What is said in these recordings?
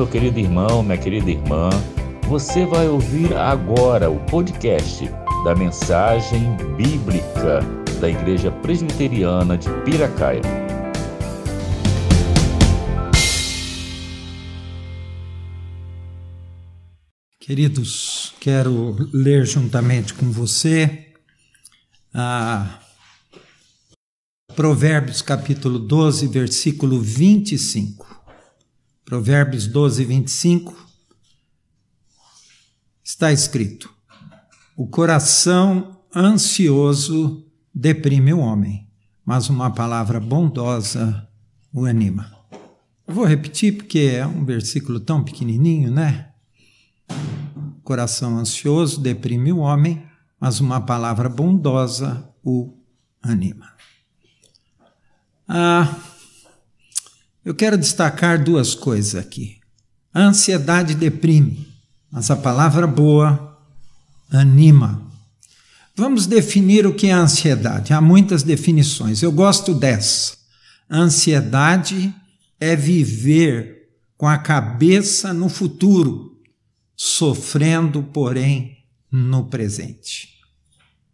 Meu querido irmão, minha querida irmã. Você vai ouvir agora o podcast da mensagem bíblica da Igreja Presbiteriana de Piracaia. Queridos, quero ler juntamente com você a Provérbios capítulo 12, versículo 25. Provérbios 12, 25. Está escrito: O coração ansioso deprime o homem, mas uma palavra bondosa o anima. Eu vou repetir porque é um versículo tão pequenininho, né? Coração ansioso deprime o homem, mas uma palavra bondosa o anima. Ah, eu quero destacar duas coisas aqui. A ansiedade deprime, mas a palavra boa anima. Vamos definir o que é ansiedade. Há muitas definições. Eu gosto dessa. Ansiedade é viver com a cabeça no futuro, sofrendo, porém, no presente.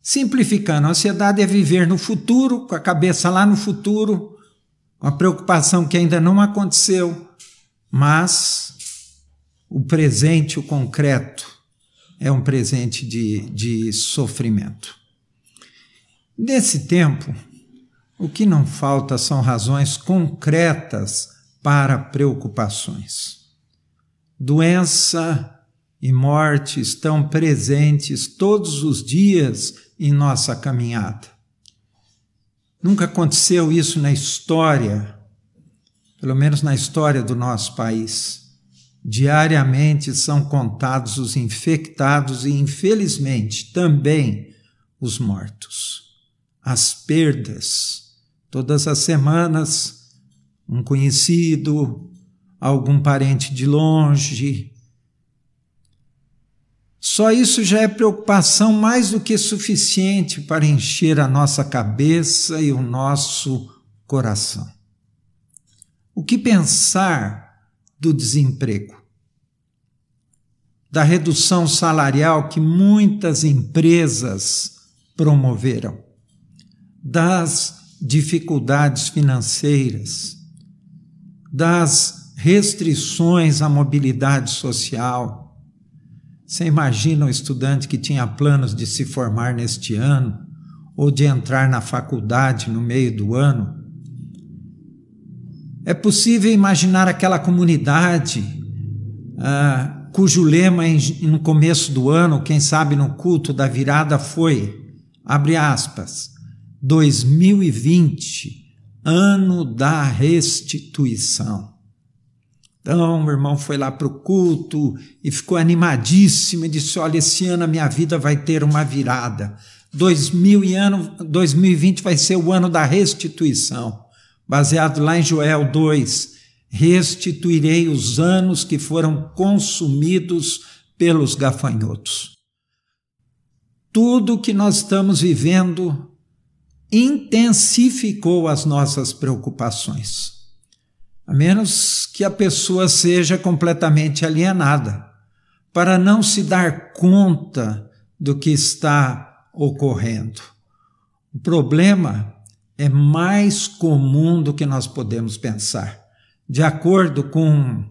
Simplificando, a ansiedade é viver no futuro, com a cabeça lá no futuro, com a preocupação que ainda não aconteceu, mas o presente, o concreto, é um presente de, de sofrimento. Nesse tempo, o que não falta são razões concretas para preocupações. Doença e morte estão presentes todos os dias em nossa caminhada. Nunca aconteceu isso na história, pelo menos na história do nosso país. Diariamente são contados os infectados e, infelizmente, também os mortos. As perdas. Todas as semanas um conhecido, algum parente de longe. Só isso já é preocupação mais do que suficiente para encher a nossa cabeça e o nosso coração. O que pensar do desemprego? Da redução salarial que muitas empresas promoveram, das dificuldades financeiras, das restrições à mobilidade social. Você imagina um estudante que tinha planos de se formar neste ano ou de entrar na faculdade no meio do ano? É possível imaginar aquela comunidade ah, cujo lema em, no começo do ano, quem sabe no culto da virada, foi, abre aspas, 2020 ano da restituição. Então, meu irmão foi lá para o culto e ficou animadíssimo e disse: Olha, esse ano a minha vida vai ter uma virada. 2000 e ano, 2020 vai ser o ano da restituição, baseado lá em Joel 2. Restituirei os anos que foram consumidos pelos gafanhotos. Tudo que nós estamos vivendo intensificou as nossas preocupações. A menos que a pessoa seja completamente alienada, para não se dar conta do que está ocorrendo. O problema é mais comum do que nós podemos pensar. De acordo com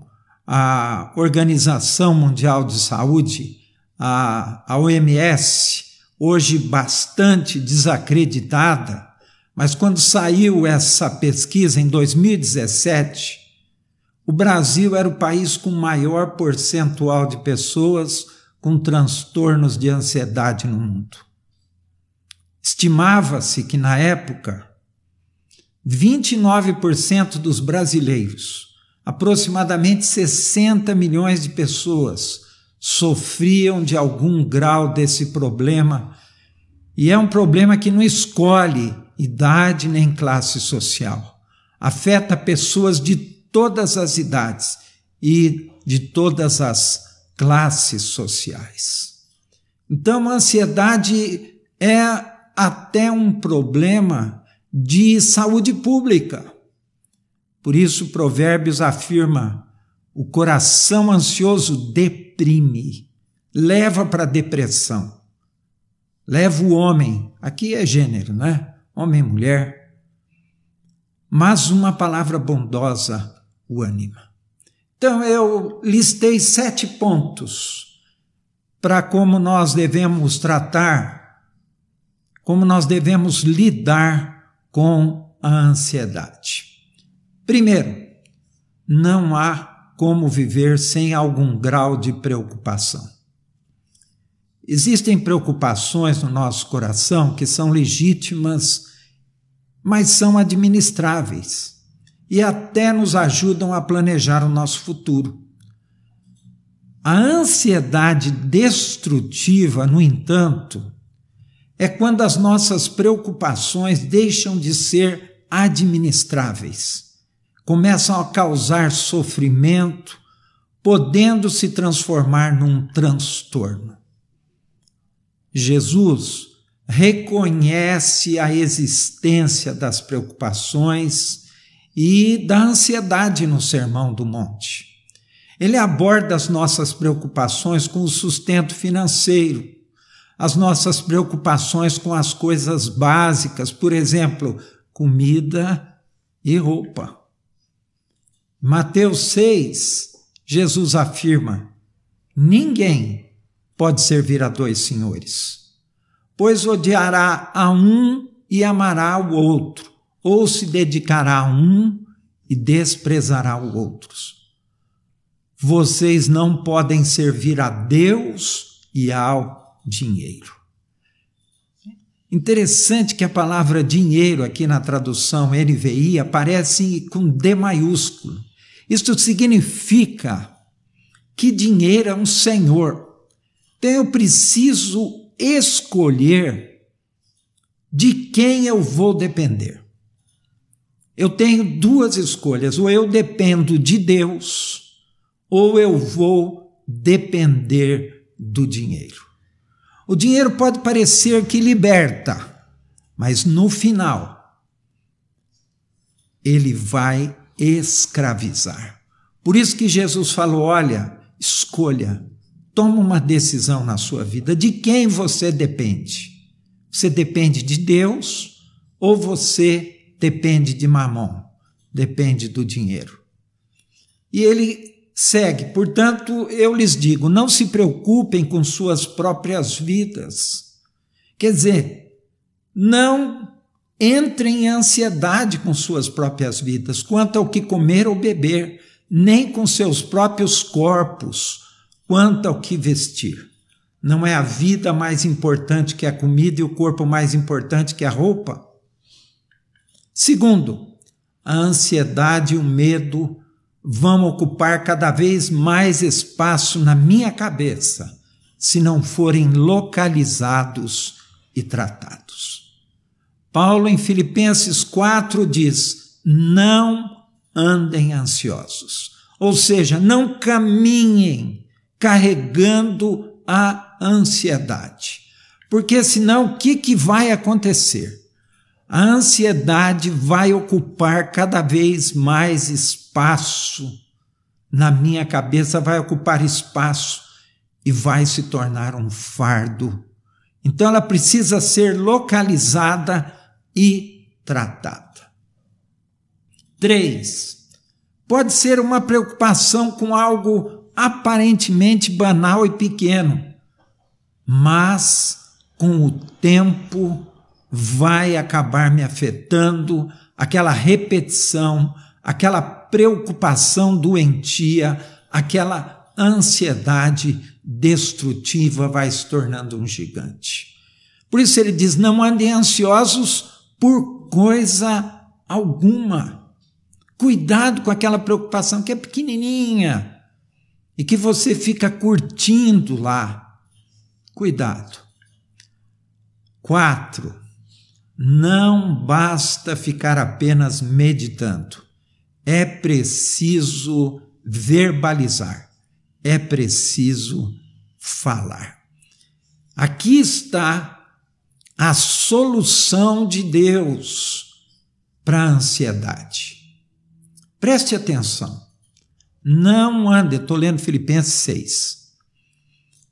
a Organização Mundial de Saúde, a, OMS, hoje bastante desacreditada, mas quando saiu essa pesquisa em 2017, o Brasil era o país com maior percentual de pessoas com transtornos de ansiedade no mundo. Estimava-se que na época 29% dos brasileiros, aproximadamente 60 milhões de pessoas, sofriam de algum grau desse problema, e é um problema que não escolhe idade nem classe social. Afeta pessoas de todas as idades e de todas as classes sociais. Então, a ansiedade é até um problema de saúde pública. Por isso, Provérbios afirma: O coração ansioso deprime, leva para a depressão. Leva o homem, aqui é gênero, né? Homem e mulher. Mas uma palavra bondosa o anima. Então eu listei sete pontos para como nós devemos tratar, como nós devemos lidar com a ansiedade. Primeiro, não há como viver sem algum grau de preocupação. Existem preocupações no nosso coração que são legítimas, mas são administráveis e até nos ajudam a planejar o nosso futuro. A ansiedade destrutiva, no entanto, é quando as nossas preocupações deixam de ser administráveis, começam a causar sofrimento, podendo se transformar num transtorno. Jesus reconhece a existência das preocupações e da ansiedade no Sermão do Monte. Ele aborda as nossas preocupações com o sustento financeiro, as nossas preocupações com as coisas básicas, por exemplo, comida e roupa. Mateus 6, Jesus afirma: ninguém pode servir a dois senhores, pois odiará a um e amará o outro, ou se dedicará a um e desprezará o outro. Vocês não podem servir a Deus e ao dinheiro. Interessante que a palavra dinheiro aqui na tradução NVI aparece com D maiúsculo. Isto significa que dinheiro é um senhor, então eu preciso escolher de quem eu vou depender. Eu tenho duas escolhas: ou eu dependo de Deus, ou eu vou depender do dinheiro. O dinheiro pode parecer que liberta, mas no final ele vai escravizar. Por isso que Jesus falou: olha, escolha Toma uma decisão na sua vida. De quem você depende? Você depende de Deus ou você depende de mamon? Depende do dinheiro. E ele segue: portanto, eu lhes digo, não se preocupem com suas próprias vidas. Quer dizer, não entrem em ansiedade com suas próprias vidas, quanto ao que comer ou beber, nem com seus próprios corpos Quanto ao que vestir, não é a vida mais importante que a comida e o corpo mais importante que a roupa? Segundo, a ansiedade e o medo vão ocupar cada vez mais espaço na minha cabeça se não forem localizados e tratados. Paulo, em Filipenses 4, diz: Não andem ansiosos, ou seja, não caminhem carregando a ansiedade. Porque senão o que, que vai acontecer? A ansiedade vai ocupar cada vez mais espaço na minha cabeça, vai ocupar espaço e vai se tornar um fardo. Então ela precisa ser localizada e tratada. Três, pode ser uma preocupação com algo aparentemente banal e pequeno, mas com o tempo vai acabar me afetando aquela repetição, aquela preocupação doentia, aquela ansiedade destrutiva vai se tornando um gigante. Por isso ele diz: não andem ansiosos por coisa alguma. Cuidado com aquela preocupação que é pequenininha, e que você fica curtindo lá. Cuidado. Quatro, não basta ficar apenas meditando. É preciso verbalizar. É preciso falar. Aqui está a solução de Deus para a ansiedade. Preste atenção. Não andem, estou lendo Filipenses 6.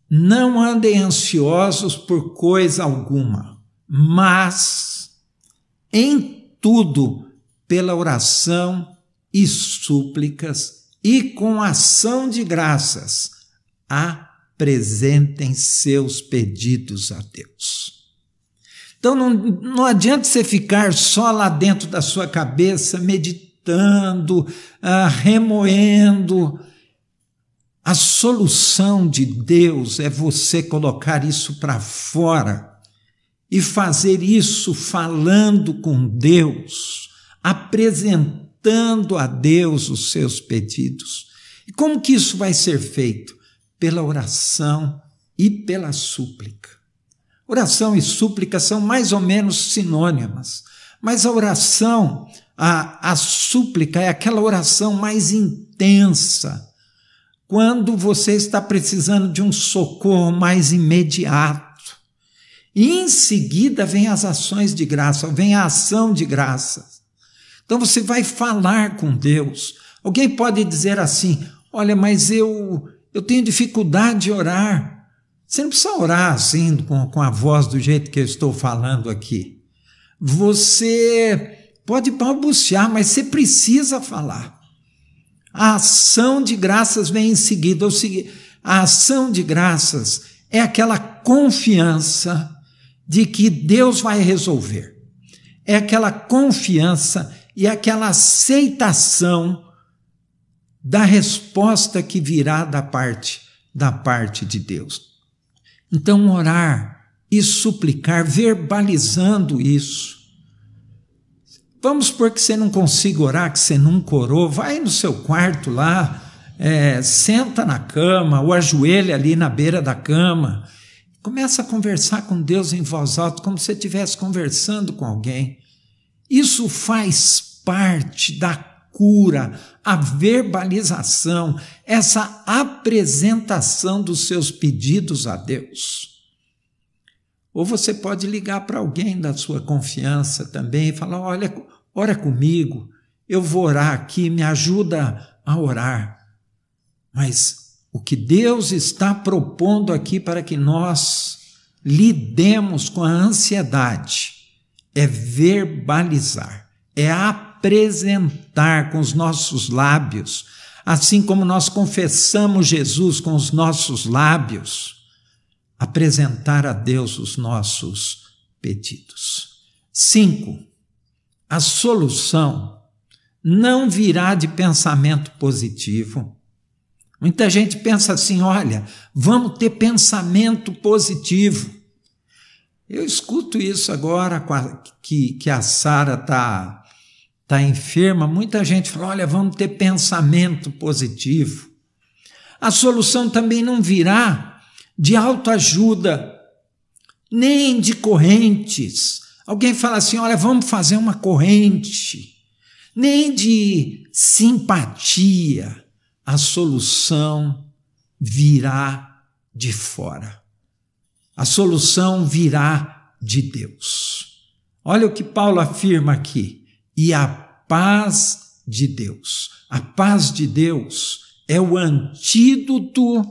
Não andem ansiosos por coisa alguma, mas em tudo, pela oração e súplicas e com ação de graças, apresentem seus pedidos a Deus. Então não, não adianta você ficar só lá dentro da sua cabeça meditando, ah, remoendo. A solução de Deus é você colocar isso para fora e fazer isso falando com Deus, apresentando a Deus os seus pedidos. E como que isso vai ser feito? Pela oração e pela súplica. Oração e súplica são mais ou menos sinônimas, mas a oração, a, a súplica é aquela oração mais intensa, quando você está precisando de um socorro mais imediato. E em seguida vem as ações de graça, vem a ação de graça. Então você vai falar com Deus. Alguém pode dizer assim: olha, mas eu, eu tenho dificuldade de orar. Você não precisa orar assim, com, com a voz do jeito que eu estou falando aqui. Você pode balbuciar, mas você precisa falar. A ação de graças vem em seguida. A ação de graças é aquela confiança de que Deus vai resolver. É aquela confiança e aquela aceitação da resposta que virá da parte da parte de Deus. Então, orar e suplicar, verbalizando isso. Vamos supor que você não consiga orar, que você nunca orou, vai no seu quarto lá, é, senta na cama ou ajoelha ali na beira da cama. Começa a conversar com Deus em voz alta, como se você estivesse conversando com alguém. Isso faz parte da cura, a verbalização, essa apresentação dos seus pedidos a Deus. Ou você pode ligar para alguém da sua confiança também e falar: olha, ora comigo, eu vou orar aqui, me ajuda a orar. Mas o que Deus está propondo aqui para que nós lidemos com a ansiedade é verbalizar, é apresentar com os nossos lábios, assim como nós confessamos Jesus com os nossos lábios, apresentar a Deus os nossos pedidos. Cinco, a solução não virá de pensamento positivo. Muita gente pensa assim: olha, vamos ter pensamento positivo. Eu escuto isso agora que, que a Sara está está enferma, muita gente fala: olha, vamos ter pensamento positivo. A solução também não virá de autoajuda, nem de correntes. Alguém fala assim: olha, vamos fazer uma corrente, nem de simpatia. A solução virá de fora. A solução virá de Deus. Olha o que Paulo afirma aqui e a paz de Deus. A paz de Deus é o antídoto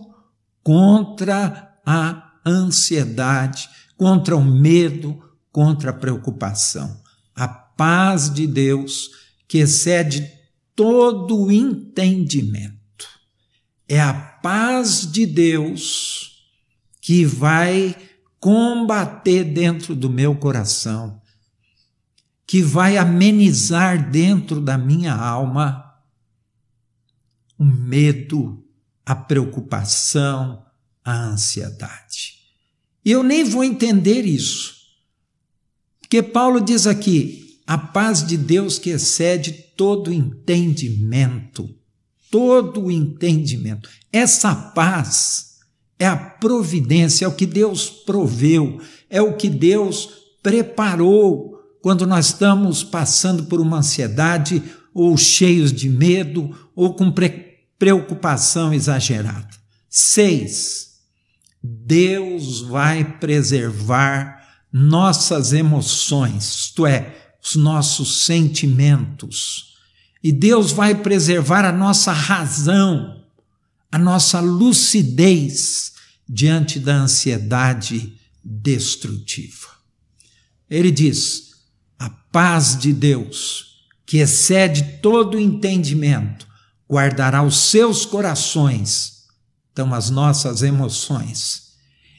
contra a ansiedade, contra o medo, contra a preocupação. A paz de Deus que excede todo o entendimento. É a paz de Deus que vai combater dentro do meu coração que vai amenizar dentro da minha alma o medo, a preocupação, a ansiedade. E eu nem vou entender isso. Porque Paulo diz aqui: a paz de Deus que excede todo entendimento, todo entendimento. Essa paz é a providência, é o que Deus proveu, é o que Deus preparou quando nós estamos passando por uma ansiedade ou cheios de medo ou com pre preocupação exagerada. Seis, Deus vai preservar nossas emoções, isto é, os nossos sentimentos. E Deus vai preservar a nossa razão, a nossa lucidez diante da ansiedade destrutiva. Ele diz: a paz de Deus, que excede todo entendimento, guardará os seus corações, então as nossas emoções,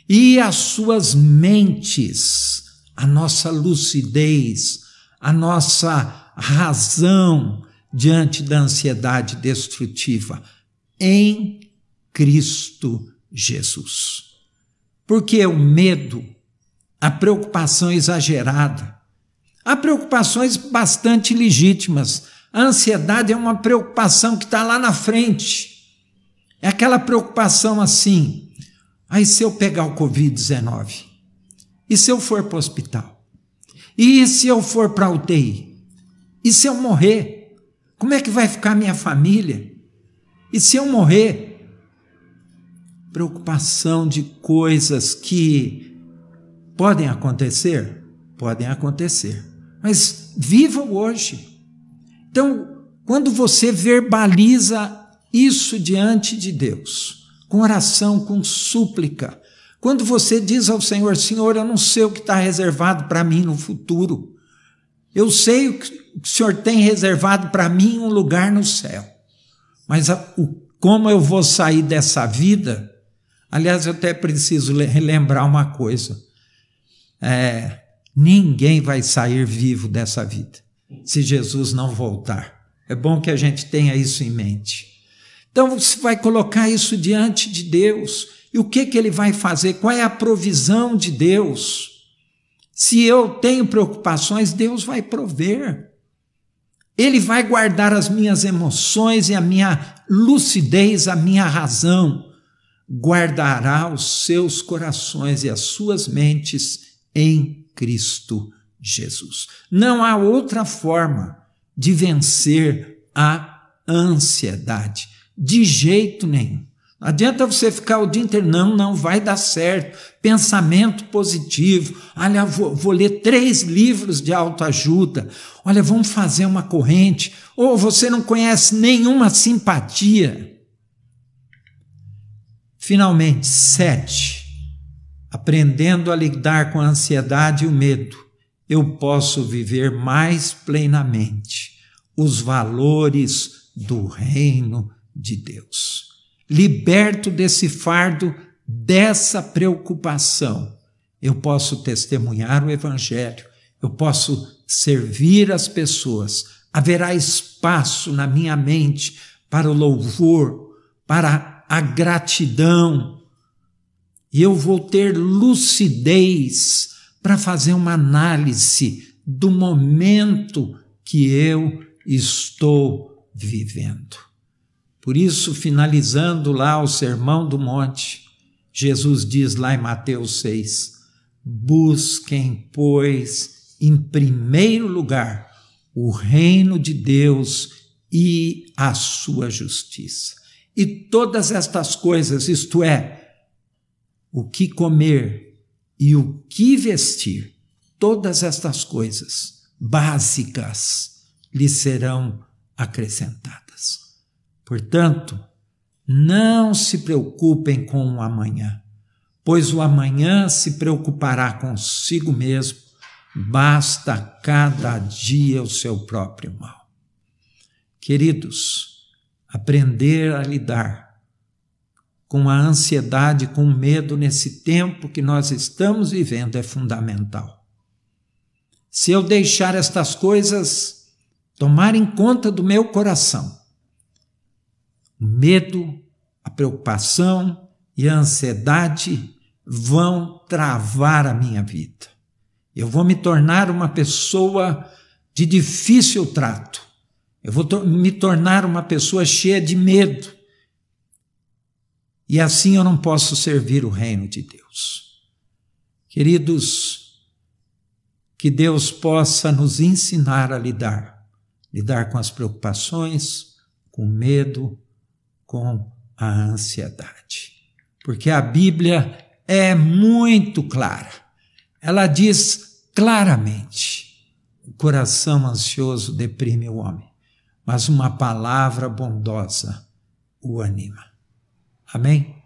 e as suas mentes, a nossa lucidez, a nossa razão diante da ansiedade destrutiva em Cristo Jesus. Porque o medo, a preocupação exagerada, há preocupações bastante legítimas. A ansiedade é uma preocupação que está lá na frente. É aquela preocupação assim. Aí, se eu pegar o Covid-19? E se eu for para o hospital? E se eu for para a UTI? E se eu morrer? Como é que vai ficar minha família? E se eu morrer? Preocupação de coisas que podem acontecer? Podem acontecer. Mas viva hoje. Então, quando você verbaliza isso diante de Deus, com oração, com súplica, quando você diz ao Senhor: Senhor, eu não sei o que está reservado para mim no futuro. Eu sei o que o Senhor tem reservado para mim um lugar no céu. Mas a, o, como eu vou sair dessa vida? Aliás, eu até preciso relembrar uma coisa. É, ninguém vai sair vivo dessa vida se Jesus não voltar. É bom que a gente tenha isso em mente. Então você vai colocar isso diante de Deus e o que, que ele vai fazer? Qual é a provisão de Deus? Se eu tenho preocupações, Deus vai prover. Ele vai guardar as minhas emoções e a minha lucidez, a minha razão. Guardará os seus corações e as suas mentes em Cristo Jesus. Não há outra forma de vencer a ansiedade, de jeito nenhum. Não adianta você ficar o dia inteiro, não, não vai dar certo. Pensamento positivo. Olha, vou, vou ler três livros de autoajuda. Olha, vamos fazer uma corrente. Ou você não conhece nenhuma simpatia. Finalmente, sete. Aprendendo a lidar com a ansiedade e o medo, eu posso viver mais plenamente os valores do reino de Deus. Liberto desse fardo, dessa preocupação, eu posso testemunhar o Evangelho, eu posso servir as pessoas, haverá espaço na minha mente para o louvor, para a gratidão, e eu vou ter lucidez para fazer uma análise do momento que eu estou vivendo. Por isso, finalizando lá o Sermão do Monte, Jesus diz lá em Mateus 6: Busquem, pois, em primeiro lugar o reino de Deus e a sua justiça. E todas estas coisas, isto é, o que comer e o que vestir, todas estas coisas básicas lhe serão acrescentadas. Portanto, não se preocupem com o amanhã, pois o amanhã se preocupará consigo mesmo, basta cada dia o seu próprio mal. Queridos, aprender a lidar com a ansiedade, com o medo nesse tempo que nós estamos vivendo é fundamental. Se eu deixar estas coisas tomarem conta do meu coração, o medo, a preocupação e a ansiedade vão travar a minha vida. Eu vou me tornar uma pessoa de difícil trato. Eu vou to me tornar uma pessoa cheia de medo. E assim eu não posso servir o reino de Deus. Queridos, que Deus possa nos ensinar a lidar, lidar com as preocupações, com o medo, com a ansiedade. Porque a Bíblia é muito clara. Ela diz claramente: o coração ansioso deprime o homem, mas uma palavra bondosa o anima. Amém?